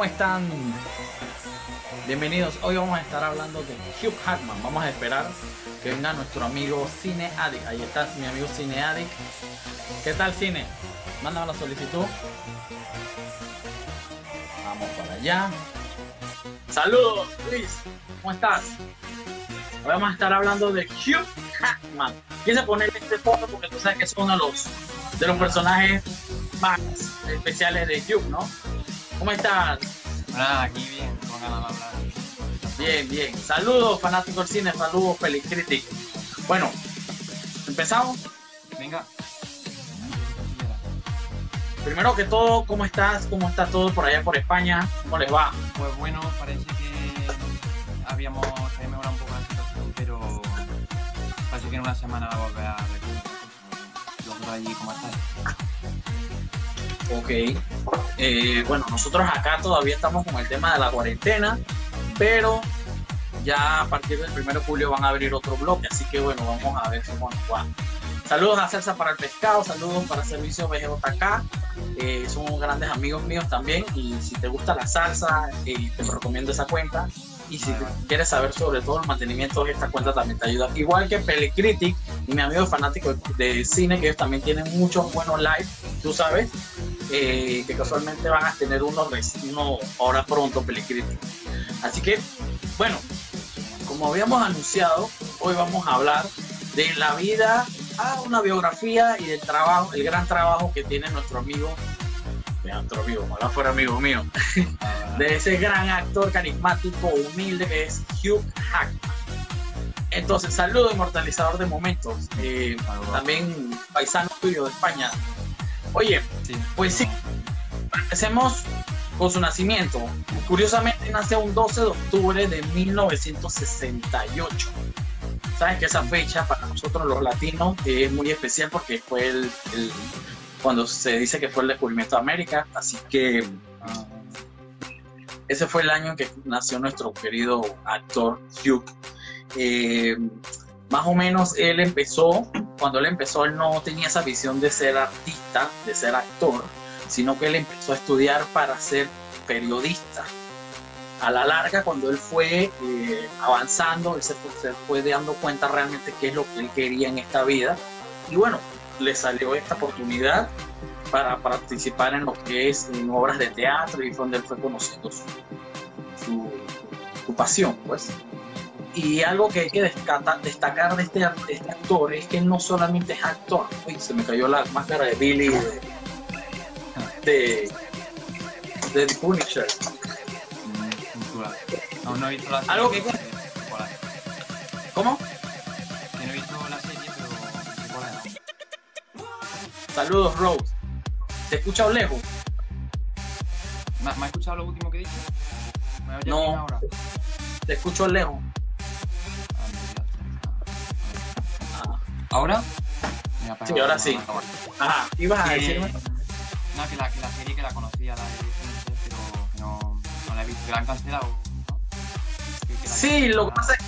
¿Cómo están? Bienvenidos. Hoy vamos a estar hablando de Hugh Hackman. Vamos a esperar que venga nuestro amigo Cine Addict. Ahí está mi amigo Cine Addict. ¿Qué tal, Cine? Mándame la solicitud. Vamos para allá. Saludos, Luis. ¿Cómo estás? Hoy vamos a estar hablando de Hugh Hackman. Quise ponerle este foto porque tú sabes que es uno de los, de los personajes más especiales de Hugh, ¿no? ¿Cómo estás? Nada, aquí bien, con ganas de hablar. Bien, bien. Saludos, fanáticos del cine, saludos, Pelicritic. Bueno, ¿empezamos? Venga. Primero que todo, ¿cómo estás? ¿Cómo está todo por allá por España? ¿Cómo les va? Pues bueno, parece que habíamos mejorado un poco la situación, pero parece que en una semana va a volver a recuperar. ¿Vosotros allí cómo estáis? Ok. Eh, bueno, nosotros acá todavía estamos con el tema de la cuarentena, pero ya a partir del 1 de julio van a abrir otro bloque, así que bueno, vamos a ver cómo nos va. Saludos a Celsa para el Pescado, saludos para Servicio BGJK, eh, son grandes amigos míos también y si te gusta la salsa, eh, te recomiendo esa cuenta. Y si quieres saber sobre todo el mantenimiento de esta cuenta también te ayuda. Igual que Pelicritic y mi amigo fanático de cine, que ellos también tienen muchos buenos live, tú sabes, eh, que casualmente van a tener uno, uno ahora pronto, Pelicritic. Así que, bueno, como habíamos anunciado, hoy vamos a hablar de la vida, ah, una biografía y del trabajo, el gran trabajo que tiene nuestro amigo, nuestro amigo, ojalá fuera amigo mío, de ese gran actor carismático, humilde que es Hugh Hackman. Entonces, saludo inmortalizador de momentos, eh, también paisano tuyo de España. Oye, sí, Pues sí. empecemos con su nacimiento. Curiosamente nace un 12 de octubre de 1968. Sabes que esa fecha para nosotros los latinos es muy especial porque fue el, el- cuando se dice que fue el descubrimiento de América, así que ese fue el año en que nació nuestro querido actor Hugh. Eh, más o menos él empezó, cuando él empezó, él no tenía esa visión de ser artista, de ser actor, sino que él empezó a estudiar para ser periodista. A la larga, cuando él fue eh, avanzando, él se fue, dando cuenta realmente qué es lo que él quería en esta vida. Y bueno, le salió esta oportunidad para participar en lo que es en obras de teatro y fue donde él fue conociendo su, su pasión, pues. Y algo que hay que descata- destacar de este, de este actor es que no solamente es actor, uy, se me cayó la máscara de Billy de, de, de The Punisher. No, no he visto la serie. Algo que-. ¿Cómo? Que no he visto la serie, pero. Saludos, Rose. ¿Te escucha lejos? ¿Me, has escuchado lo último que oyes No. Te escucho lejos. ¿Ahora? Mira, Sí, ahora sí. Ajá, ibas a Que- decirme. No, que la, que la serie que la conocía, la de pero que no, no la he visto. ¿Que la han cancelado? ¿no? Que- que la- Sí, lo que pasa es que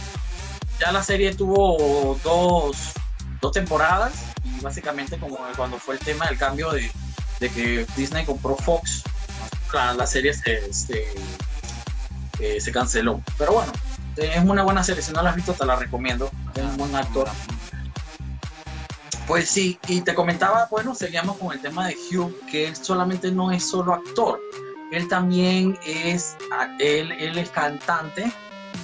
ya la serie tuvo dos, dos temporadas y básicamente como cuando fue el tema del cambio de, de que Disney compró Fox, la, la serie se, se, eh, se canceló. Pero bueno, es una buena serie, si no la has visto te la recomiendo, es un buen actor. Pues sí, y te comentaba, bueno, seguíamos con el tema de Hugh, que él solamente no es solo actor, él también es, él, es cantante,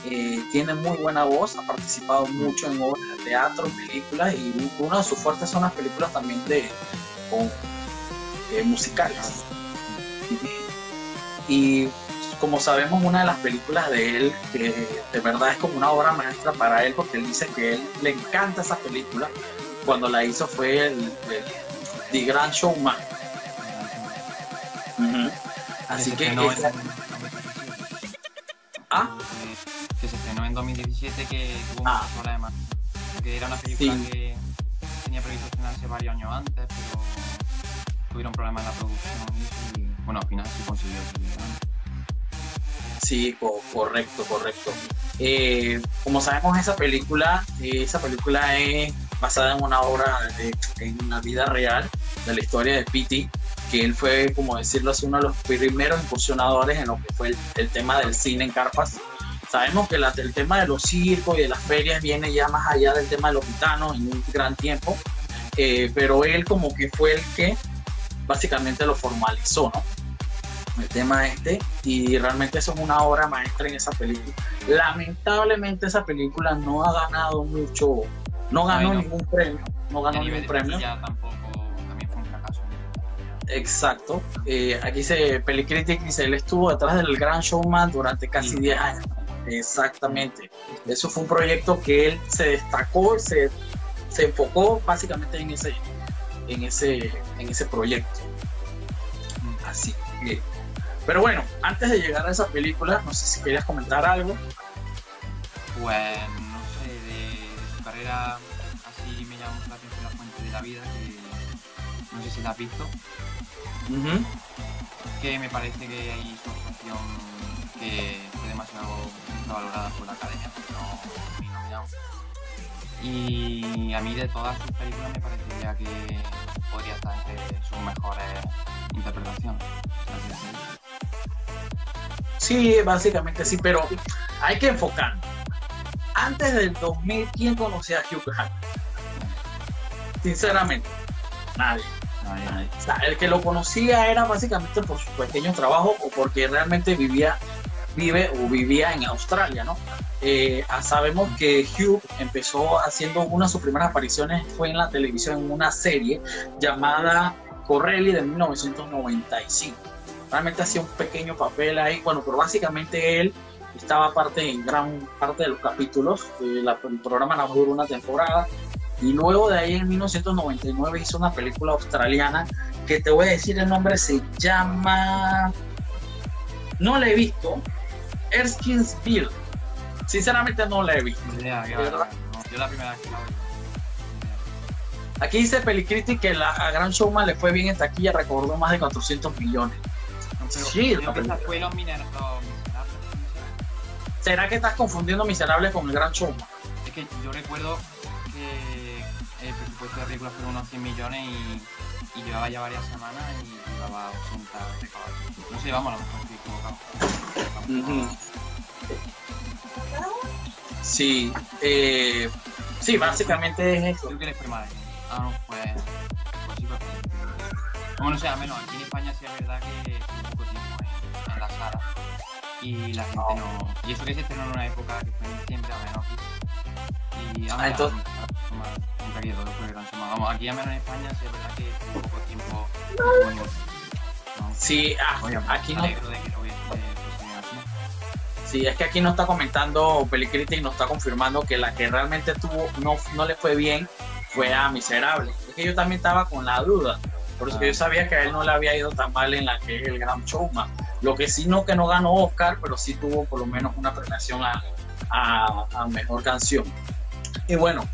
eh, tiene muy buena voz, ha participado mucho en obras de teatro, películas, y una de sus fuertes son las películas también de eh, musicales. Y como sabemos, una de las películas de él, que de verdad es como una obra maestra para él, porque él dice que él le encanta esa película, cuando la hizo fue el, el The Grand Showman. Ujú. Así Ese que esa- es- ¿Ah? Que, que se estrenó en 2017, que tuvo Ah. muchos problemas. Que era una película Sí. que tenía previsto estrenarse varios años antes, pero tuvieron problemas en la producción y, bueno, al final se consiguió. Sí, co- correcto, correcto. Eh, como sabemos, esa película, eh, esa película es basada en una obra, de, en una vida real, de la historia de Pitti, que él fue, como decirlo así, uno de los primeros incursionadores en lo que fue el, el tema del cine en Carpas. Sabemos que la- el tema de los circos y de las ferias viene ya más allá del tema de los gitanos en un gran tiempo, eh, pero él como que fue el que básicamente lo formalizó, ¿no? el tema este y realmente eso es una obra maestra en esa película. Lamentablemente esa película no ha ganado mucho, no ganó no. ningún premio, no ganó ningún premio. tampoco, también fue un fracaso. Exacto. Eh, aquí se Pelicritic dice, él estuvo detrás del Gran Showman durante casi Sí. 10 años. Exactamente. Eso fue un proyecto que él se destacó, se, se enfocó básicamente en ese, en ese, en ese proyecto. Así que, pero bueno, antes de llegar a esa película, no sé si querías comentar algo. Pues carrera así me llama la atención la fuente de la vida, que no sé si la has visto, que me parece que hay su actuación que fue demasiado valorada por la academia, no nominado. Y a mí de todas sus películas me parecería que podría estar entre sus mejores interpretaciones. Sí, básicamente sí, pero hay que enfocar. Antes del 2000, ¿quién conocía a Hugh Grant? Sinceramente, nadie. Nadie, nadie. nadie. O sea, el que lo conocía era básicamente por sus pequeños trabajos o porque realmente vivía, vive o vivía en Australia, ¿no? Eh, ah, sabemos que Hugh empezó haciendo una de sus primeras apariciones fue en la televisión en una serie llamada Corelli de 1995. Realmente hacía un pequeño papel ahí, bueno, pero básicamente él estaba parte en gran parte de los capítulos. eh, la- el programa no duró una temporada y luego de ahí en 1999 hizo una película australiana que te voy a decir el nombre, se llama... No la he visto, Erskine's Bill. Sinceramente no la he visto. ¿De va, verdad? no, yo la primera vez que la veo. Aquí dice Pelicritic que la, a Gran Showman le fue bien en taquilla, recordó más de 400 millones. No, Sí, fue. ¿Será que estás confundiendo Miserable con el Gran Showman? Es que yo recuerdo que el presupuesto de la película fueron unos 100 millones y, y llevaba ya varias semanas y llevaba 80 recaudados. No sé, vamos, a lo mejor estoy equivocado. Sí, eh, sí, básicamente es eso. Creo que fue mal. Ah, no, pues. Pues sí, pues. Bueno, no sé, al menos aquí en España sí es verdad que estuvo poco tiempo en, en la sala. Y la gente no. Y eso que se estrenó en una época que fue en diciembre, a menos. Y Ah, entonces- fue gran. Vamos, aquí al menos en España sí es verdad que estuvo poco tiempo. Bueno, no. Sí, ah, Oye, aquí no, de que hubiese sí, es que aquí no está comentando Pelicritic, nos está confirmando que la que realmente tuvo, no, no le fue bien fue a Miserable. Es que yo también estaba con la duda, por eso que yo sabía que a él no le había ido tan mal en la que es el Gran Showman. Lo que sí no que no ganó Oscar, pero sí tuvo por lo menos una premiación a, a, a mejor canción. Y bueno,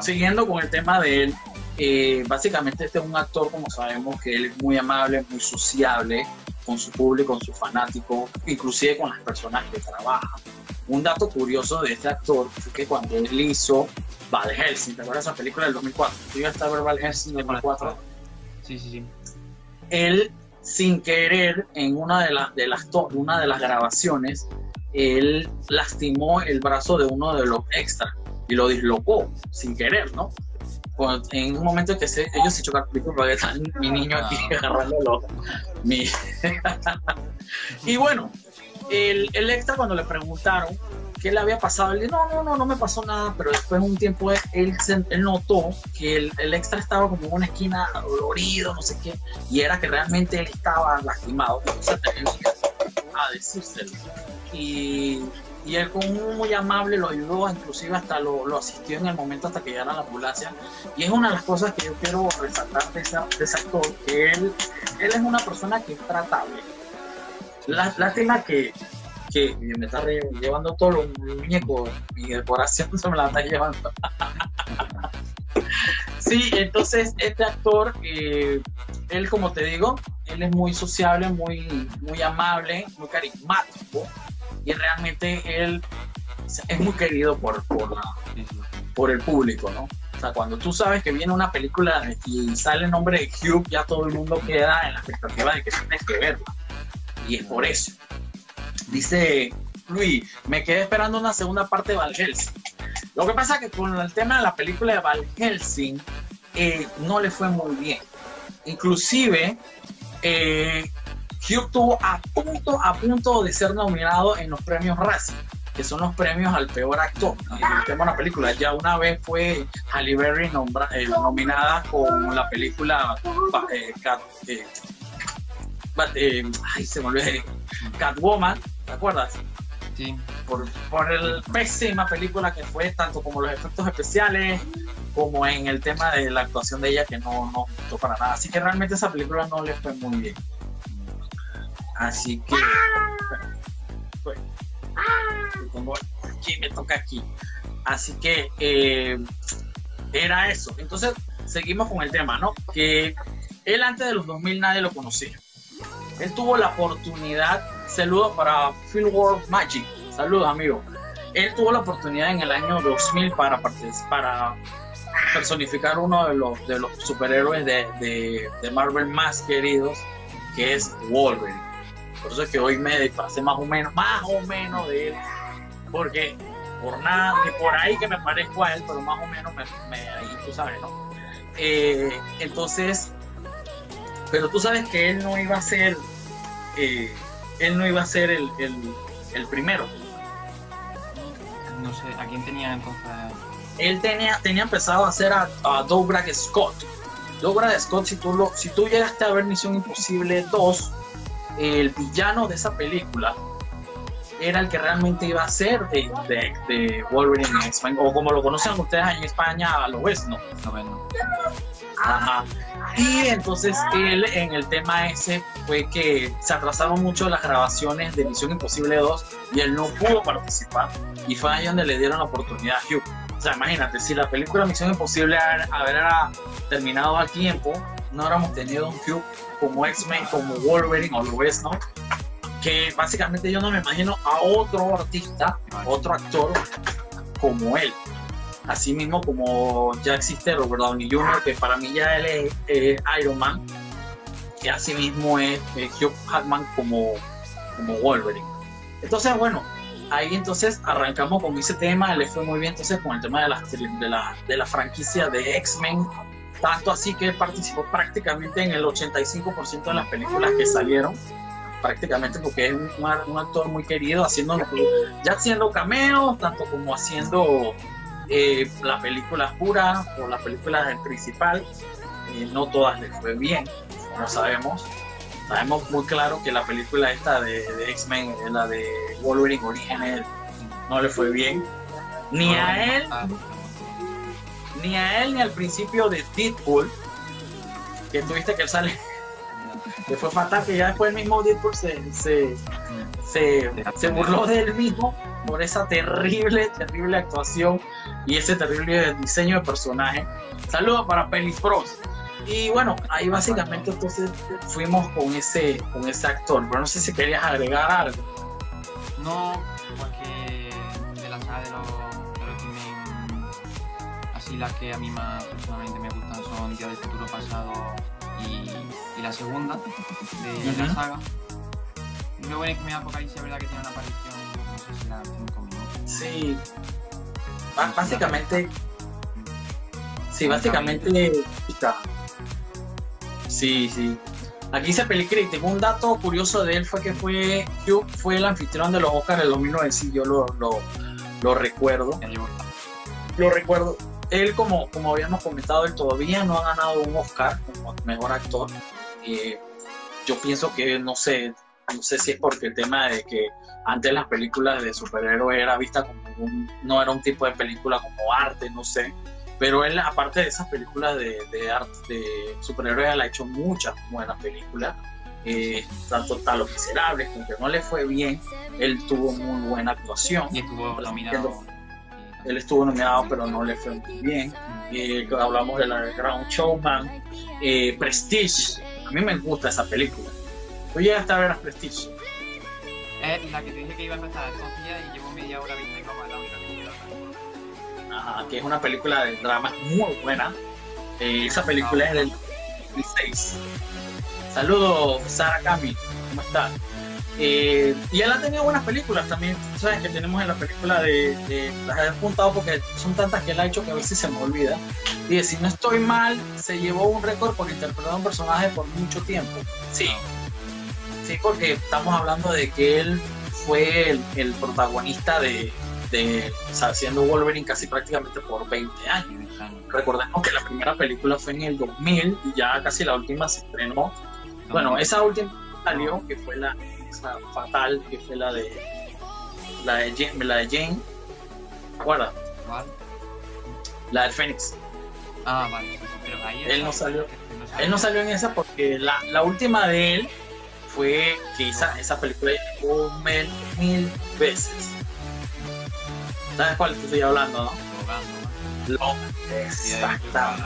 siguiendo con el tema de él, eh, básicamente este es un actor, como sabemos, que él es muy amable, muy sociable con su público, con sus fanáticos, inclusive con las personas que trabajan. Un dato curioso de este actor fue que cuando él hizo Van Helsing, ¿te acuerdas de esa película del 2004? ¿Tú llegaste a ver Van Helsing del 2004? Sí, sí, sí. él sin querer en una de las de las una de las grabaciones él lastimó el brazo de uno de los extras y lo dislocó sin querer no Cuando- en un momento que se- ellos se chocaron porque está mi niño aquí Ah. agarrándolo mi y bueno el, el extra cuando le preguntaron qué le había pasado, él dijo, no, no, no, no me pasó nada, pero después de un tiempo él, se- él notó que el, el extra estaba como en una esquina dolorido, no sé qué, y era que realmente él estaba lastimado, entonces tenía a decírselo. Y, y él con un muy amable lo ayudó, inclusive hasta lo, lo asistió en el momento hasta que llegara la ambulancia. Y es una de las cosas que yo quiero resaltar de, esa- de ese actor, que él, él es una persona que es tratable. Lástima que que me está llevando todos los muñecos, mi decoración se me la está llevando. sí, entonces este actor, eh, él como te digo, él es muy sociable, muy, muy amable, muy carismático y realmente él es muy querido por, por, por el público, ¿no? O sea, cuando tú sabes que viene una película y sale el nombre de Hugh, ya todo el mundo queda en la expectativa de que tienes que verla. Y es por eso. Dice Luis, me quedé esperando una segunda parte de Val Helsing. Lo que pasa es que con el tema de la película de Val Helsing eh, no le fue muy bien. Inclusive, eh, Hugh estuvo a punto, a punto de ser nominado en los premios Razzie, que son los premios al peor actor. El tema de la película, ya una vez fue Halle Berry eh, nominada con la película Cat, ay, se me olvidó, Catwoman, ¿te acuerdas? Sí. Por, por el pésima película que fue, tanto como los efectos especiales, como en el tema de la actuación de ella, que no, no gustó para nada. Así que realmente esa película no le fue muy bien. Así que. Pues, aquí me toca aquí. Así que eh, era eso. Entonces, seguimos con el tema, ¿no? Que él antes de los 2000 nadie lo conocía. Él tuvo la oportunidad, saludos para Phil World Magic, saludos amigo. Él tuvo la oportunidad en el año 2000 para, para personificar uno de los, superhéroes de, Marvel más queridos, que es Wolverine. Por eso es que hoy me disfrazé más o menos, más o menos de él, porque por nada, que por ahí que me parezco a él, pero más o menos me, ahí tú sabes, ¿no? Eh, entonces, pero tú sabes que él no iba a ser, él no iba a ser el, el, primero. No sé, ¿a quién tenía entonces? Él tenía, tenía empezado a hacer a, a Scott. Douglas Scott, si tú, lo, si tú llegaste a ver Misión Imposible 2, el villano de esa película era el que realmente iba a ser de, de, Wolverine en España, o como lo conocen ustedes en España, lo ves, ¿no? No, Ajá. Y entonces él en el tema ese fue que se atrasaron mucho las grabaciones de Misión Imposible 2 y él no pudo participar. Y fue ahí donde le dieron la oportunidad a Hugh. O sea, imagínate, si la película Misión Imposible hubiera terminado a tiempo, no hubiéramos tenido un Hugh como X-Men, como Wolverine o lo ves, ¿no? Que básicamente yo no me imagino a otro artista, otro actor como él así mismo como ya existe Robert Downey Jr., que para mí ya él es, Iron Man, y así mismo es, Hugh Jackman como, como Wolverine. Entonces, bueno, ahí entonces arrancamos con ese tema, le fue muy bien entonces con el tema de la, de la, de la franquicia de X-Men, tanto así que participó prácticamente en el 85% de las películas que salieron, prácticamente porque es un, un, actor muy querido, haciendo ya haciendo cameos, tanto como haciendo eh, la película pura o la película principal, eh, no todas les fue bien, no sabemos. Sabemos muy claro que la película esta de, X-Men, la de Wolverine Orígenes, no le fue bien. Ni a él, ni a él ni al principio de Deadpool, que tuviste que él sale, que fue fatal, que ya después el mismo Deadpool se, se, se, se burló de él mismo por esa terrible, terrible actuación y ese terrible diseño de personaje. Saludos para Pelis. Y bueno, ahí básicamente entonces fuimos con ese, con ese actor, pero no sé si querías agregar algo. No, porque de la saga de los, de así las que a mí más personalmente me gustan son Día del Futuro Pasado y, y la segunda de, la saga. Luego en X-Men Apocalipsis es verdad que tiene una aparición, no sé si la 5 minutos. Sí, básicamente, sí, básicamente, sí, sí. Aquí se Pelicritic, un dato curioso de él fue que fue, fue el anfitrión de los Oscars del 2009, sí, yo lo, lo, recuerdo. Lo recuerdo. Él, como, como habíamos comentado, él todavía no ha ganado un Oscar como mejor actor. Eh, yo pienso que, no sé, no sé si es porque el tema de que antes las películas de superhéroes era vista como un, no era un tipo de película como arte, no sé. Pero él, aparte de esas películas de, de arte, de superhéroes, él ha hecho muchas buenas películas. eh, tanto Talo Miserables, que no le fue bien, él tuvo muy buena actuación. Y estuvo nominado. Él estuvo nominado, pero no le fue muy bien. Eh, hablamos de la Ground Showman, eh, Prestige. A mí me gusta esa película. Tú llegaste a ver a Prestige. Es la que te dije que iba a empezar el días y llevo media hora viendo como la única que Ajá, que es una película de drama muy buena. Eh, esa película es del 2006. Saludos, Sara Kami, ¿cómo estás? Eh, y él ha tenido buenas películas también, ¿sabes? Que tenemos en la película de, las he apuntado porque son tantas que él ha hecho que a veces se me olvida. Y si no estoy mal, se llevó un récord por interpretar a un personaje por mucho tiempo. Sí. Sí, porque estamos hablando de que él fue el, protagonista de, de siendo Wolverine casi prácticamente por 20 años. Recordemos que la primera película fue en el 2000 y ya casi la última se estrenó. Bueno, esa última salió, que fue la fatal, que fue la de la de Jane, la de Jane. ¿Cuál? La del Fénix. Ah, vale. Pero ahí él no salió. Él no salió en esa porque la, la última de él fue que esa, esa película llegó mil, mil veces. ¿Sabes cuál te estoy hablando, no? Exactamente.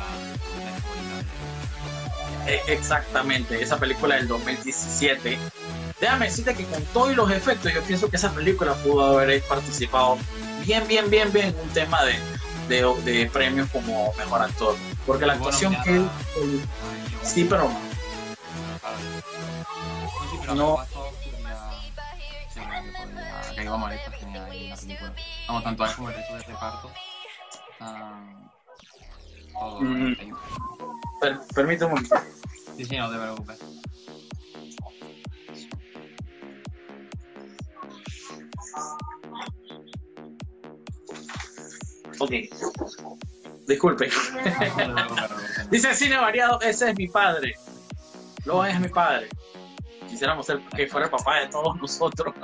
E, exactamente, esa película del 2017. Déjame decirte que con todos los efectos, yo pienso que esa película pudo haber participado bien, bien, bien, bien en un tema de, de, premios como mejor actor. Porque la actuación que él, Sí, pero. No. Vamos, tanto como el resto de reparto. Mm. Per permíteme un. Sí, sí, no te preocupes. Ok. Disculpe. Dice cine variado, ese es mi padre. Lo es mi padre. Quisiéramos ser, que fuera el papá de todos nosotros.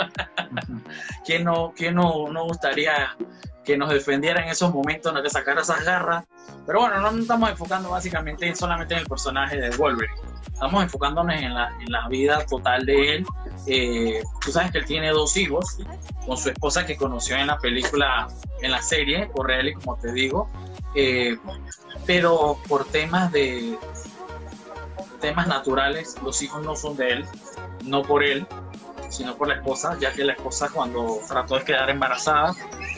¿Quién no, quién no, no gustaría que nos defendiera en esos momentos, no que sacara esas garras. Pero bueno, no nos estamos enfocando básicamente solamente en el personaje de Wolverine. Estamos enfocándonos en la, en la vida total de él. Eh, tú sabes que él tiene dos hijos con su esposa que conoció en la película, en la serie, Correali, como te digo. Eh, pero por temas de temas naturales, los hijos no son de él, no por él, sino por la esposa, ya que la esposa cuando trató de quedar embarazada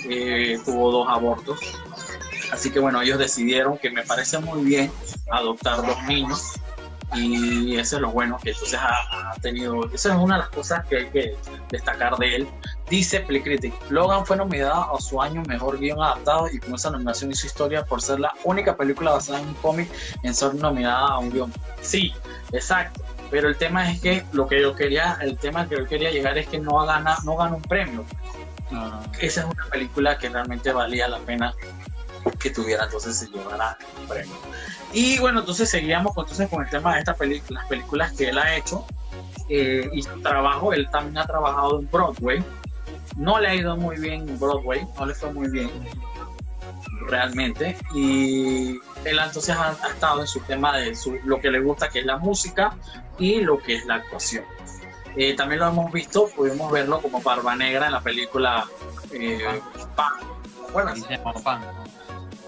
eh, tuvo dos abortos. Así que bueno, ellos decidieron que me parece muy bien adoptar dos niños y eso es lo bueno que entonces ha, tenido, esa es una de las cosas que hay que destacar de él. Dice Playcritic, Logan fue nominado a su año mejor guion adaptado y con esa nominación hizo historia por ser la única película basada en un cómic en ser nominada a un guion. Sí, exacto. Pero el tema es que lo que yo quería, el tema que yo quería llegar es que no gana, no gana un premio. Esa es una película que realmente valía la pena que tuviera, entonces se llevara un premio. Y bueno, entonces seguíamos entonces con el tema de estas películas, las películas que él ha hecho eh, y su trabajo. Él también ha trabajado en Broadway. No le ha ido muy bien en Broadway, no le fue muy bien realmente. Y él entonces ha, estado en su tema de lo que le gusta, que es la música y lo que es la actuación. Eh, también lo hemos visto, pudimos verlo como Barba Negra en la película eh, Pan. Bueno, Pan.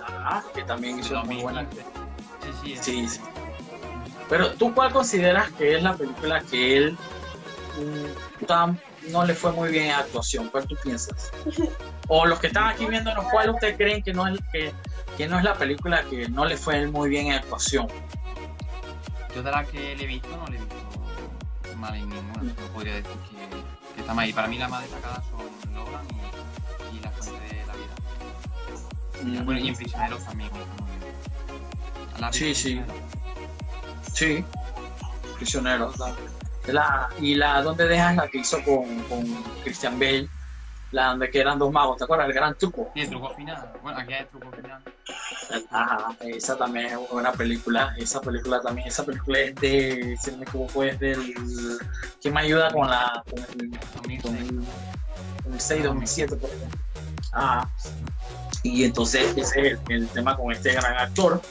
Ah, que también hizo una muy buena. Sí, sí, sí. Pero tú cuál consideras que es la película que él mm, no le fue muy bien en actuación? ¿Cuál tú piensas? O los que están aquí viéndonos, ¿cuál ustedes creen que no es que, que no es la película que no le fue muy bien en actuación? Yo de la que le he visto no le he visto mal en ninguna. No podría decir que, que está mal. Y para mí las más destacadas son Logan y, y La Fuente de la Vida. Mm. Bueno, y en Prisioneros también. sí, sí. Sí, Prisioneros. La, y la donde dejan la que hizo con, con Christian Bale la donde que eran dos magos, ¿te acuerdas? El gran truco. Sí, el truco final. Bueno, aquí hay el truco final. Ajá, esa también es una película, esa película también, esa película es de, si no me equivoco, es del, ¿quién me ayuda con la, con el, con el, 2006, 2007, por ejemplo? Ah, y entonces ese es el, tema con este gran actor.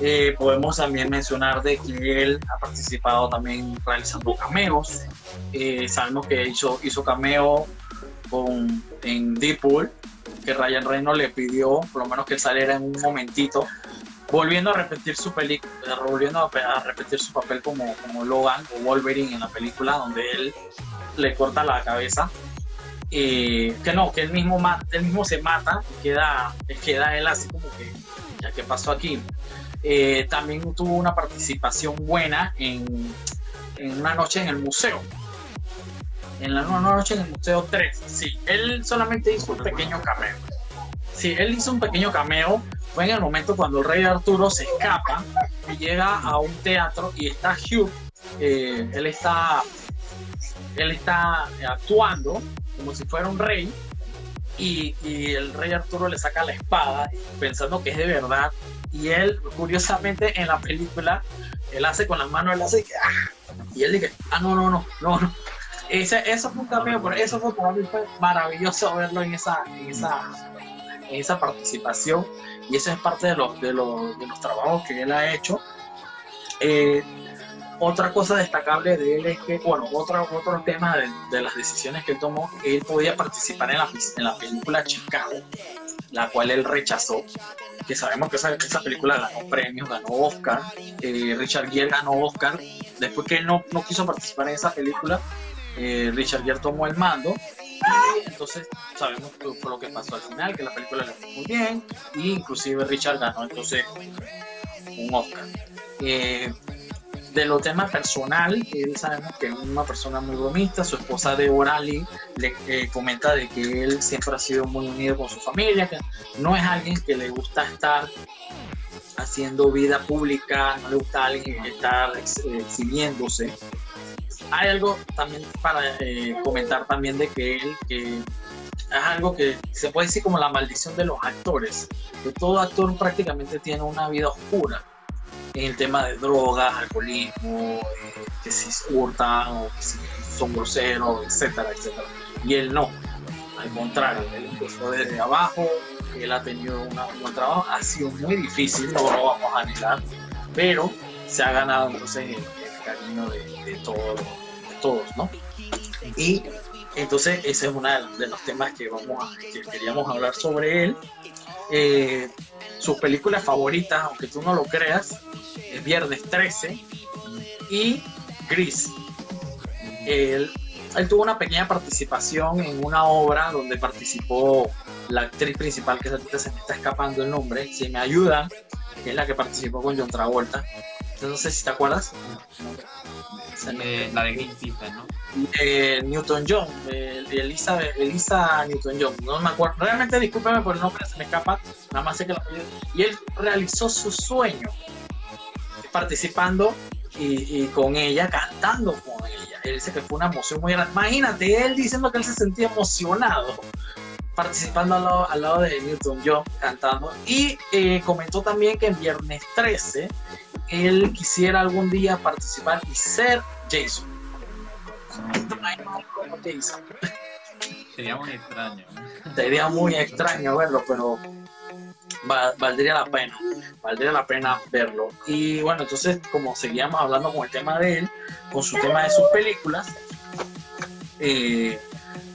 Eh, podemos también mencionar de que él ha participado también realizando cameos. Eh, sabemos que hizo, hizo cameo con, en Deadpool, que Ryan Reynolds le pidió, por lo menos que saliera en un momentito, volviendo a repetir su película, volviendo a, repetir su papel como, como Logan o Wolverine en la película, donde él le corta la cabeza eh, que no, que él mismo, él mismo se mata queda, queda él así como que, ya que pasó aquí. Eh, también tuvo una participación buena en, en, una noche en el museo. En la noche en el museo 3. Sí, él solamente hizo un pequeño cameo. Sí, él hizo un pequeño cameo. Fue en el momento cuando el rey Arturo se escapa y llega a un teatro y está Hugh. Eh, él está él está actuando como si fuera un rey y, el rey Arturo le saca la espada pensando que es de verdad y él curiosamente en la película él hace con las manos él hace ¡ah! y él dice ah no no no no no ese, eso fue un cambio pero eso fue para mí fue maravilloso verlo en esa en esa en esa participación. Y eso es parte de los de los, de los trabajos que él ha hecho. Eh, otra cosa destacable de él es que, bueno, otro, otro tema de, las decisiones que él tomó, él podía participar en la, en la película Chicago, la cual él rechazó, que sabemos que esa, esa película ganó premios, ganó Oscar, eh, Richard Gere ganó Oscar, después que él no, no quiso participar en esa película, eh, Richard Gere tomó el mando y entonces sabemos fue lo que pasó al final, que la película le fue muy bien, e inclusive Richard ganó entonces un Oscar. Eh, de los temas personal, él sabemos que es una persona muy bromista, su esposa de Lee le eh, comenta de que él siempre ha sido muy unido con su familia, que no es alguien que le gusta estar haciendo vida pública, no le gusta alguien estar exhibiéndose. Hay algo también para eh, comentar también de que él, que es algo que se puede decir como la maldición de los actores, que todo actor prácticamente tiene una vida oscura en el tema de drogas, alcoholismo, eh, que si hurtan o que si son groseros, etcétera, etcétera. Y él no, al contrario, él empezó desde abajo, él ha tenido un buen trabajo, ha sido muy difícil, no lo vamos a negar, pero se ha ganado entonces el, cariño de, de, todos, de todos, ¿no? Y entonces ese es uno de los temas que, vamos a, que queríamos hablar sobre él. Eh, sus películas favoritas, aunque tú no lo creas, es Viernes 13 y Gris. Él, tuvo una pequeña participación en una obra donde participó la actriz principal, que se me está escapando el nombre, si me ayudan, que es la que participó con John Travolta. No sé si te acuerdas. Eh, la de Greenpeace, ¿no? Eh, Newton John, eh, Elisa, Elisa Newton John, no me acuerdo. Realmente discúlpeme por el nombre, se me escapa. Nada más sé que Y él realizó su sueño participando y, con ella, cantando con ella. Él dice que fue una emoción muy grande. Imagínate, él diciendo que él se sentía emocionado participando al lado, al lado de Newton John cantando. Y comentó también que en viernes 13 él quisiera algún día participar y ser Jason. Sería muy extraño. Sería muy extraño verlo, pero valdría la pena. Valdría la pena verlo. Y bueno, entonces, como seguíamos hablando con el tema de él, con su tema de sus películas, eh,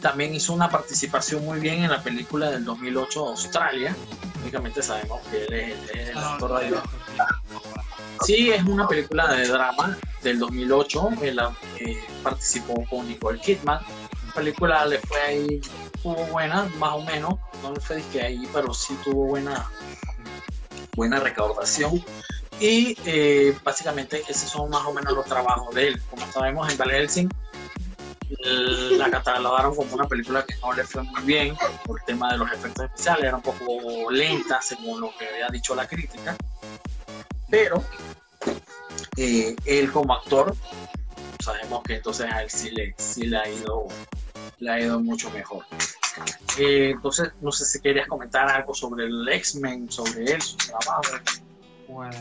también hizo una participación muy bien en la película del 2008 Australia. Únicamente sabemos que él es, el ah, actor de Sí, es una película de drama del 2008. Él eh, participó con Nicole Kidman. La película le fue ahí, tuvo buena, más o menos. No le fue que ahí, pero sí tuvo buena, buena recaudación. Y eh, básicamente esos son más o menos los trabajos de él. Como sabemos, en Van Helsing la catalogaron como una película que no le fue muy bien por el tema de los efectos especiales, era un poco lenta según lo que había dicho la crítica pero eh, él como actor, sabemos que entonces a él sí le, sí le, ha, ido, le ha ido mucho mejor. Eh, entonces, no sé si querías comentar algo sobre el X-Men, sobre él, su trabajo. Pues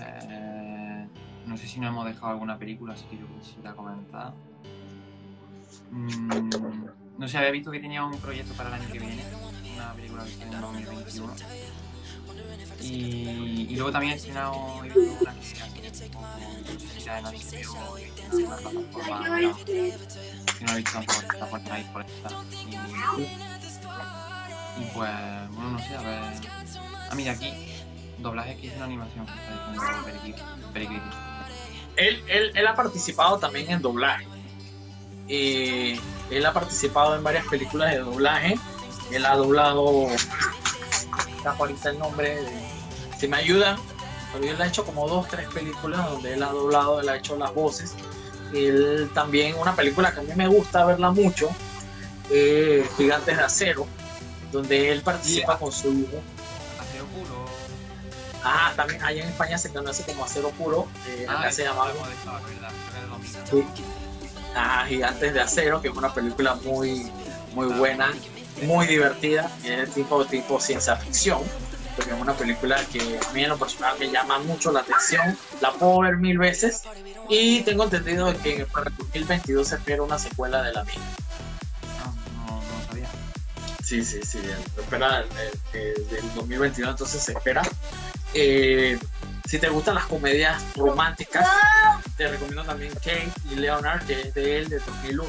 no sé si no hemos dejado alguna película, así que yo quisiera comentar. Mm, no sé, había visto que tenía un proyecto para el año que viene una película que en 2021. Y, luego también he estrenado una hace poco, no he visto está por ahí por esta. Y, pues, bueno, no sé, a ver. Ah, mira, aquí, doblaje que es una animación. Él, él, él ha participado también en doblaje. Eh, él ha participado en varias películas de doblaje. Él ha doblado. Ahorita el nombre. de- si me ayudan, pero él ha hecho como dos, tres películas donde él ha doblado, él ha hecho las voces. Él también, una película que a mí me gusta verla mucho, eh, Gigantes de Acero, donde él participa Yeah. con su hijo. Acero puro. Ah, también allá en España se conoce como Acero Puro, eh, acá se llamaba algo de eso, verdad, creo que era 2000. Sí. Ajá, Gigantes de Acero, que es una película muy, muy buena, muy divertida, es tipo, tipo ciencia ficción, porque es una película que a mí en lo personal me llama mucho la atención, la puedo ver mil veces y tengo entendido de que para el 2022 se espera una secuela de la misma. No, no lo sabía. Sí, sí, sí, se espera eh, eh, del 2022, entonces se espera. Eh, si te gustan las comedias románticas, te recomiendo también Kate y Leonard, que es de él, de 2001,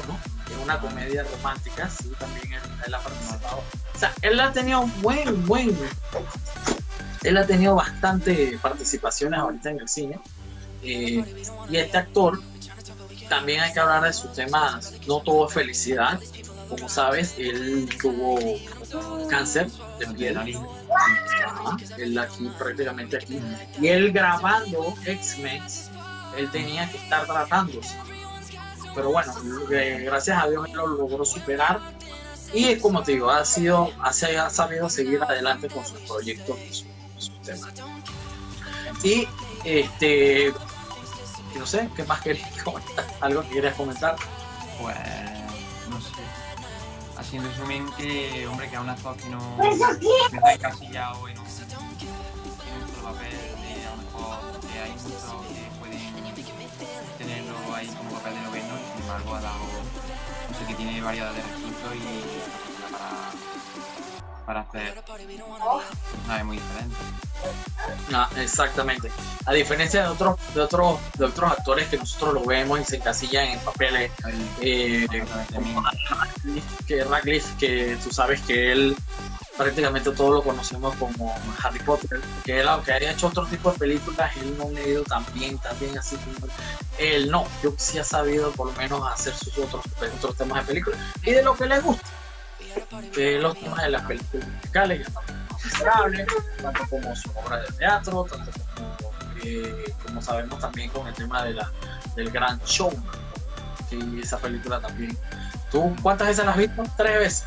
es una comedia romántica, sí, también él, él ha participado. O sea, él ha tenido buen, buen, él ha tenido bastante participaciones ahorita en el cine. Eh, y este actor, también hay que hablar de sus temas, no todo es felicidad. Como sabes, él tuvo cáncer de piel. Ajá, él aquí, prácticamente aquí. Y él grabando X-Men, él tenía que estar tratándose. Pero bueno, eh, gracias a Dios él lo logró superar. Y como te digo, ha, sido, ha, sabido seguir adelante con sus proyectos y sus, sus temas. Y este, no sé, ¿qué más querías comentar? ¿Algo que quieras comentar? Pues, no sé. Así en resumen, que, hombre, que a un actor que no, está encasillado en un, en un solo papel, de a lo mejor que hay muchos que tenerlo ahí como papel de noveno, sin embargo ha dado, no sé, que tiene variedad de recursos y para, hacer una muy diferente. Ah, exactamente. A diferencia de otros, de otros, de otros actores que nosotros lo vemos y se encasillan en papeles eh, como Radcliffe, que Radcliffe, que tú sabes que él prácticamente todos lo conocemos como Harry Potter, que él aunque haya hecho otro tipo de películas, él no ha ido tan bien, tan bien así como él no, yo sí ha sabido por lo menos hacer sus otros, otros temas de películas y de lo que le gusta, es los temas de las películas musicales, Miserable, tanto como su obra de teatro, tanto como, eh, como sabemos también con el tema de la, del gran show, que esa película también. ¿Tú cuántas veces la has visto? Tres veces.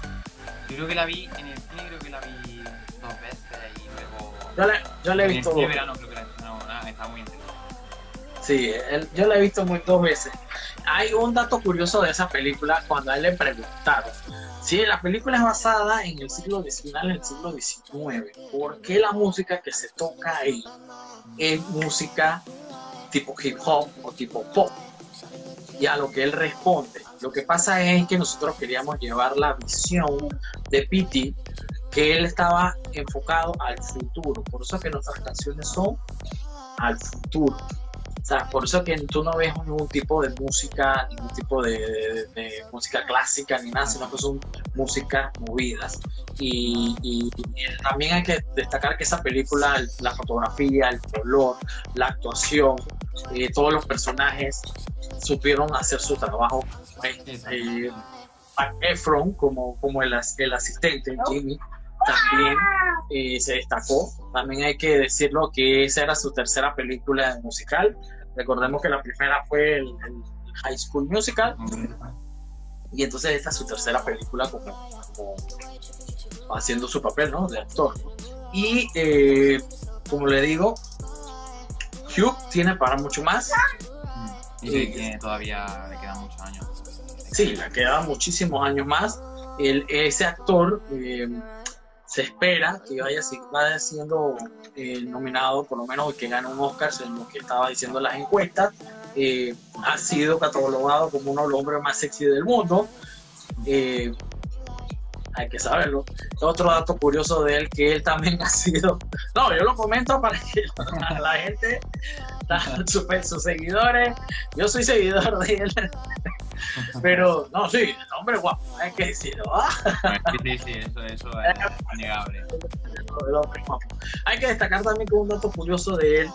Yo creo que la vi en el cine, creo que la vi dos veces y luego. Yo la, yo la he en visto de verano creo que la no, nada, está muy interesante. Sí, él- yo la he visto muy dos veces. Hay un dato curioso de esa película cuando a él le preguntaron. Sí, la película es basada en el siglo XIX, final del siglo XIX. ¿Por qué la música que se toca ahí es música tipo hip hop o tipo pop? Y a lo que él responde, lo que pasa es que nosotros queríamos llevar la visión de Pity, que él estaba enfocado al futuro. Por eso es que nuestras canciones son al futuro. O sea, por eso que tú no ves ningún tipo de música, ningún tipo de, de- de música clásica ni nada, sino que son músicas movidas. Y, y- y también hay que destacar que esa película, el- la fotografía, el color, la actuación, eh, todos los personajes supieron hacer su trabajo. Eh, eh, Efron como, como el, el asistente, Jimmy, también eh, se destacó. También hay que decirlo que esa era su tercera película musical. Recordemos que la primera fue el, el High School Musical y entonces esta es su tercera película como, como haciendo su papel ¿no? de actor. Y eh, como le digo, Hugh tiene para mucho más. Y sé que todavía le quedan muchos años. Sí, le quedan muchísimos años más. El, ese actor eh, se espera que vaya, vaya siendo eh, nominado, por lo menos que gane un Oscar, según lo que estaba diciendo las encuestas. Eh, ha sido catalogado como uno de los hombres más sexy del mundo. Eh, hay que saberlo. Otro dato curioso de él, que él también ha sido, no, yo lo comento para que la, gente, sus, seguidores, yo soy seguidor de él, pero no, sí, hombre guapo, hay que decirlo. Sí, sí, eso, eso es innegable. Hay que destacar también que un dato curioso de él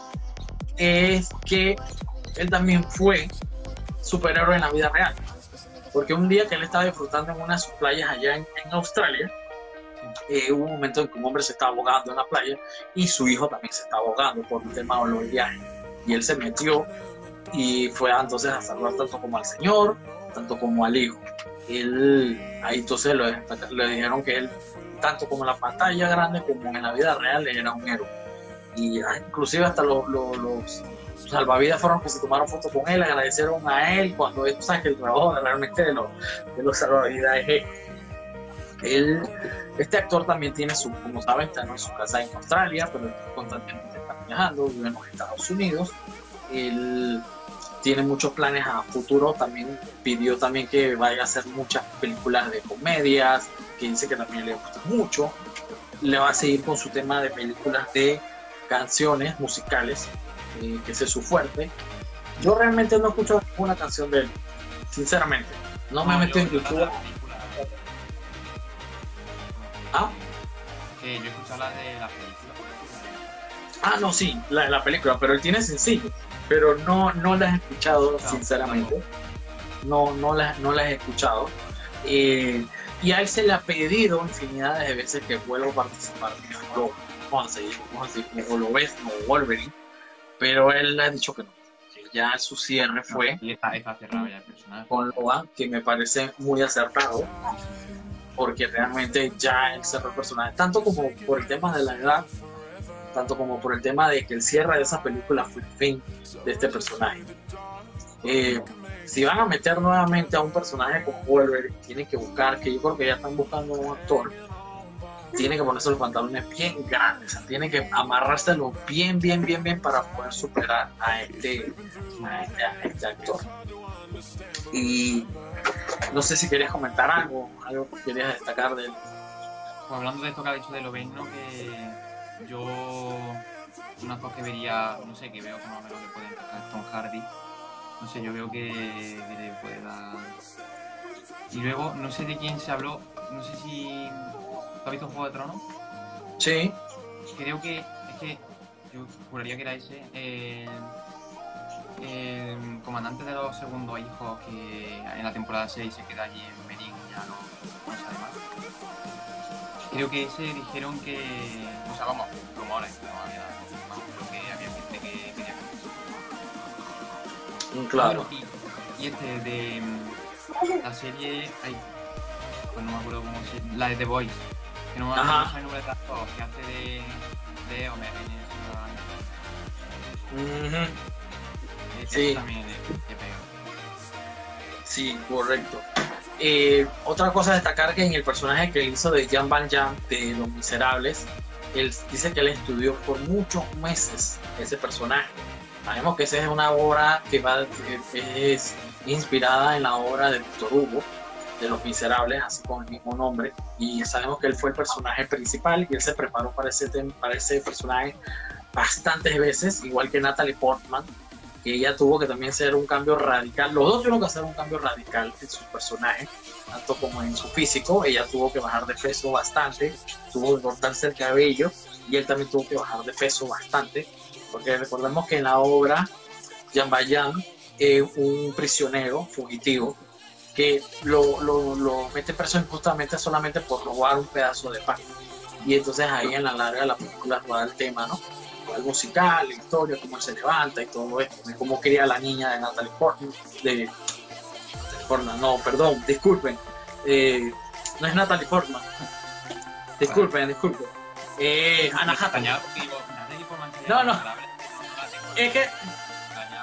es que él también fue superhéroe en la vida real. Porque un día que él estaba disfrutando en unas playas allá en, Australia, eh, hubo un momento en que un hombre se estaba ahogando en la playa y su hijo también se estaba ahogando por un tema de los viajes. Y él se metió y fue entonces a salvar tanto como al señor, tanto como al hijo. Él, ahí entonces le, le dijeron que él, tanto como en la pantalla grande como en la vida real, era un héroe. Y ah, inclusive hasta los, los, los salvavidas fueron que se tomaron fotos con él, agradecieron a él cuando él, sabes que el trabajo realmente de los, de los salvavidas es él, este actor también tiene su, como saben, está en su casa en Australia, pero constantemente está viajando, vive en los Estados Unidos. Él tiene muchos planes a futuro, también pidió también que vaya a hacer muchas películas de comedias, que dice que también le gusta mucho. Le va a seguir con su tema de películas de canciones musicales, eh, que es su fuerte. Yo realmente no he escuchado ninguna canción de él, sinceramente. No, me he metido en YouTube. ¿Ah? Que yo he escuchado la de la película. Ah, no, sí, la de la película, pero él tiene sencillo. Pero no, no las he escuchado, sinceramente. No, no las, no las he escuchado. Eh, y a él se le ha pedido infinidades de veces que vuelva a participar en vamos a seguir, vamos a seguir como lo ves, como Wolverine, pero él ha dicho que no, que ya su cierre fue está, cerrado ya el personaje. con Loa, que me parece muy acertado, porque realmente ya él cerró el personaje, tanto como por el tema de la edad, tanto como por el tema de que el cierre de esa película fue el fin de este personaje. Eh, si van a meter nuevamente a un personaje como Wolverine, tienen que buscar, que yo creo que ya están buscando un actor tiene que ponerse los pantalones bien grandes, o sea, tiene que amarrárselo bien, bien, bien, bien para poder superar a este, a este, este actor. Y no sé si querías comentar algo, algo que querías destacar de él. Hablando de esto que ha dicho de Loven, ¿no? que yo una cosa que vería, no sé, que veo que más o menos le puede encajar Tom Hardy. No sé, yo veo que le puede dar. Y luego, no sé de quién se habló, no sé si ¿Tú has visto Juego de Tronos? Sí. Creo que. Es que. Yo juraría que era ese. el comandante de los segundos hijos que en la temporada 6 se queda allí en Merín ya no, no sabe más. Creo que ese dijeron que. O sea, vamos, rumores, no había. Creo que había gente que quería que. Mm, claro. y, y, este de. La serie. Ay, pues no me acuerdo cómo se La de The Voice que no, sabe el nombre actor, que hace de, de Homer en el uh -huh. Sí. También Sí, correcto. Eh, otra cosa a destacar que en el personaje que hizo de Jan Van Jan de Los Miserables, él dice que él estudió por muchos meses ese personaje. Sabemos que esa es una obra que va, es inspirada en la obra de Víctor Hugo, de Los Miserables, así con el mismo nombre, y sabemos que él fue el personaje principal y él se preparó para ese, para ese personaje bastantes veces, igual que Natalie Portman, que ella tuvo que también hacer un cambio radical, los dos tuvieron que hacer un cambio radical en sus personajes, tanto como en su físico, ella tuvo que bajar de peso bastante, tuvo que cortarse el cabello y él también tuvo que bajar de peso bastante, porque recordemos que en la obra Jean Valjean es un prisionero fugitivo que lo, lo, lo mete preso injustamente solamente por robar un pedazo de pan. Y entonces ahí en la larga la película va el tema, ¿no? El musical, la historia, cómo se levanta y todo esto, cómo quería la niña de Natalie Portman, de Portman, no, perdón, disculpen, eh, no es Natalie Portman, disculpen, disculpen, eh, Ana Hathaway. No, no, es que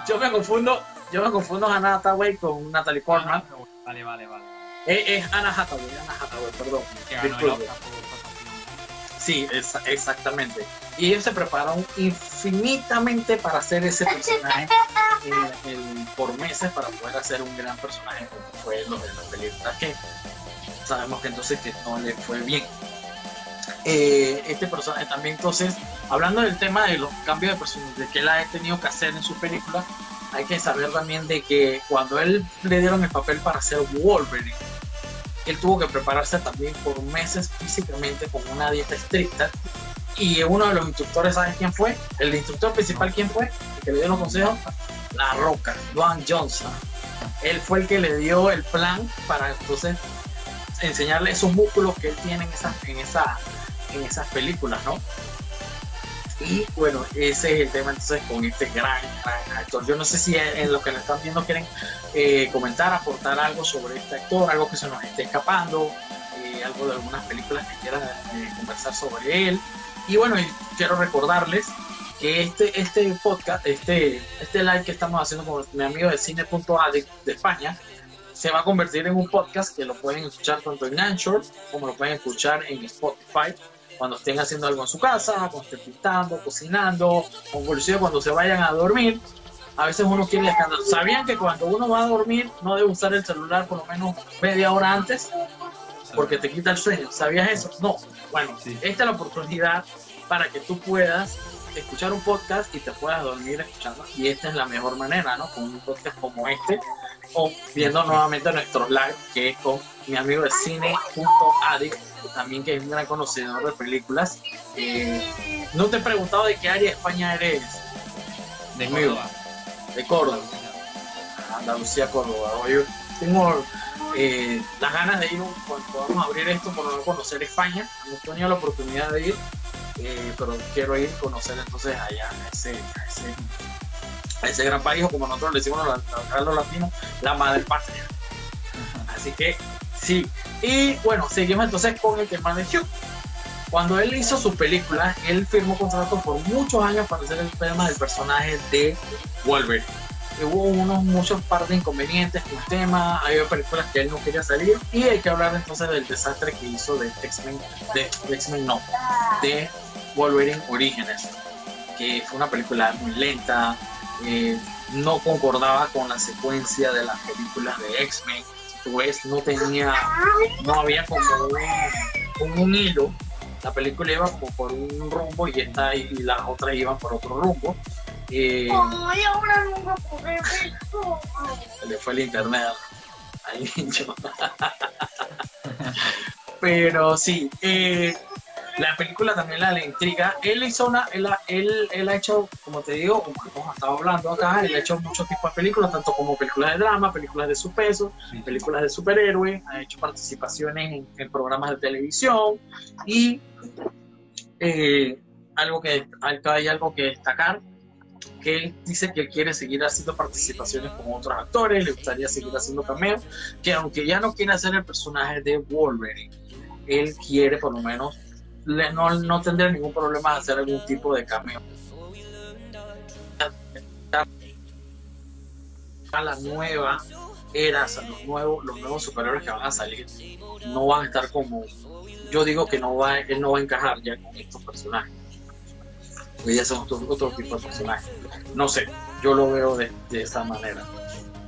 yo me confundo, yo me confundo a con Natalie Portman. Vale, vale, vale. Es, Ana Hathaway, Ana Hathaway, perdón. Que Sí, exactamente. Y ellos se prepararon infinitamente para hacer ese personaje por meses para poder hacer un gran personaje como fue lo de la película. Que sabemos que entonces que no le fue bien. Eh, este personaje también entonces, hablando del tema de los cambios de personaje de que él ha tenido que hacer en su película, hay que saber también de que cuando él le dieron el papel para hacer Wolverine, él tuvo que prepararse también por meses físicamente con una dieta estricta. Y uno de los instructores, ¿sabes quién fue? El instructor principal, ¿quién fue? El que le dio los consejos, La Roca, Dwayne Johnson. Él fue el que le dio el plan para entonces enseñarle esos músculos que él tiene en esas, en en esas películas, ¿no? Y bueno, ese es el tema entonces con este gran, gran actor. Yo no sé si en lo que nos están viendo quieren eh, comentar, aportar algo sobre este actor, algo que se nos esté escapando, eh, algo de algunas películas que quieran eh, conversar sobre él. Y bueno, quiero recordarles que este, este podcast, este, este live que estamos haciendo con mi amigo de cine.addict de España, se va a convertir en un podcast que lo pueden escuchar tanto en Anchor como lo pueden escuchar en Spotify cuando estén haciendo algo en su casa, cuando estén pintando, cocinando, o inclusive cuando se vayan a dormir. A veces uno quiere descansar. ¿Sabían que cuando uno va a dormir no debe usar el celular por lo menos media hora antes? Porque te quita el sueño. ¿Sabías eso? No. Bueno, esta es la oportunidad para que tú puedas escuchar un podcast y te puedas dormir escuchando. Y esta es la mejor manera, ¿no? Con un podcast como este, o viendo nuevamente nuestros live, que es con mi amigo de cine.addict, también que es un gran conocedor de películas. Eh, no te he preguntado de qué área de España eres. De Córdoba. De Córdoba. Andalucía, Córdoba. Yo tengo eh, las ganas de ir cuando a abrir esto por no conocer España. No he tenido la oportunidad de ir, eh, pero quiero ir a conocer entonces allá ese, ese, ese gran país, o como nosotros le decimos a los latinos, la madre patria. Así que sí. Y bueno, seguimos entonces con el tema de Hugh. Cuando él hizo su película, él firmó contrato por muchos años para hacer el tema del personaje de Wolverine. Hubo unos muchos par de inconvenientes con el tema, hay películas que él no quería salir y hay que hablar entonces del desastre que hizo de X-Men, de X-Men no, de Wolverine Orígenes, que fue una película muy lenta, eh, no concordaba con la secuencia de las películas de X-Men, ves, no tenía, no había como un, un hilo, la película iba por un rumbo y esta y las otras iban por otro rumbo. Eh, se le fue el internet ahí Pero sí, eh, la película también la le intriga. Él hizo una, él, él, él, ha hecho, como te digo, como hemos estado hablando acá, él ha hecho muchos tipos de películas, tanto como películas de drama, películas de suspenso, películas de superhéroes, ha hecho participaciones en, programas de televisión y eh, algo que hay algo que destacar que él dice que quiere seguir haciendo participaciones con otros actores, le gustaría seguir haciendo cameos, que aunque ya no quiere hacer el personaje de Wolverine, él quiere por lo menos no, no tendría ningún problema de hacer algún tipo de cameo. A la nueva era, los nuevos, los nuevos superhéroes que van a salir, no van a estar como. Yo digo que no va, él no va a encajar ya con estos personajes. Son otro, otro tipo de personajes. No sé, yo lo veo de, de esa manera.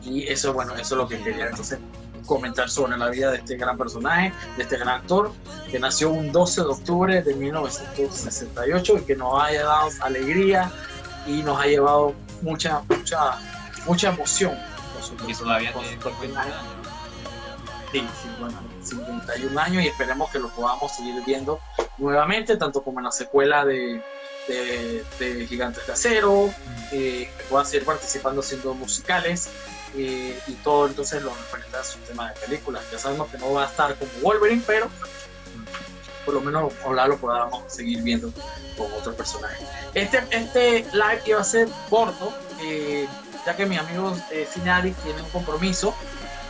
Y eso, bueno, eso es lo que quería. Entonces, comentar sobre la vida de este gran personaje, de este gran actor, que nació un 12 de octubre de 1968 y que nos ha dado alegría y nos ha llevado mucha, mucha, mucha emoción. y todavía tiene años. Sí, sí, bueno, 51 años y esperemos que lo podamos seguir viendo nuevamente, tanto como en la secuela de, de, Gigantes de Acero, eh, que pueda seguir participando haciendo musicales y, todo entonces lo referente a su tema de películas. Ya sabemos que no va a estar como Wolverine, pero por lo menos ojalá lo podamos seguir viendo con otros personajes. Este, este live iba a ser corto, eh, ya que mis amigos eh, tienen un compromiso.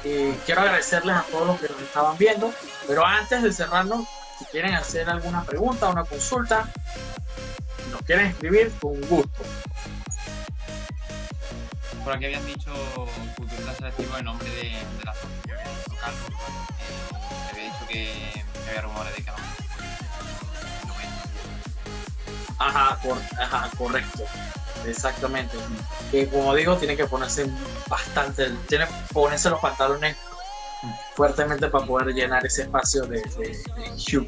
Eh, quiero agradecerles a todos los que nos estaban viendo, pero antes de cerrarnos, si quieren hacer alguna pregunta, una consulta, nos quieren escribir, con gusto por aquí habían dicho futuro selectivo en nombre de, de la asociación local. Eh, había dicho que había rumores de que no. Ajá, ajá, correcto. Exactamente. Que como digo, tiene que ponerse bastante, tiene que ponerse los pantalones fuertemente para poder llenar ese espacio de, de, Hugh.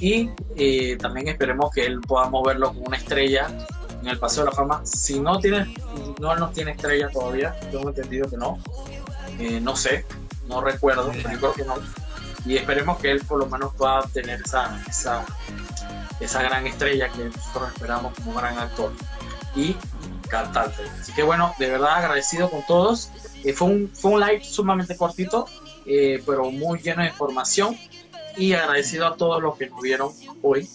Y eh, también esperemos que él podamos verlo como una estrella en el Paseo de la Fama. Si no tiene, no nos tiene estrella todavía, tengo entendido que no. Eh, no sé, no recuerdo, pero yo creo que no. Y esperemos que él por lo menos pueda tener esa, esa, esa gran estrella que nosotros esperamos como gran actor y cantante. Así que bueno, de verdad agradecido con todos. Eh, fue, un, fue un live sumamente cortito, eh, pero muy lleno de información y agradecido a todos los que nos vieron hoy.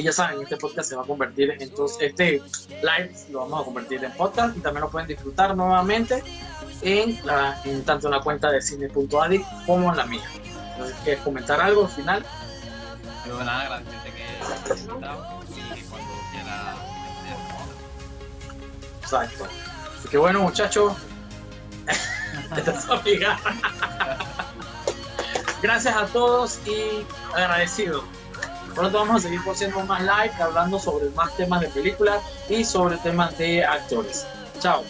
Y ya saben, este podcast se va a convertir en entonces, este live lo vamos a convertir en podcast y también lo pueden disfrutar nuevamente en, la, en tanto en la cuenta de cine.adi como en la mía. ¿Quieres comentar algo al final? Yo nada, agradecerte que hayas invitado y cuando quiera Exacto. Así que bueno, muchachos. Gracias a todos y agradecido. Pronto vamos a seguir haciendo más live hablando sobre más temas de películas y sobre temas de actores. Chao.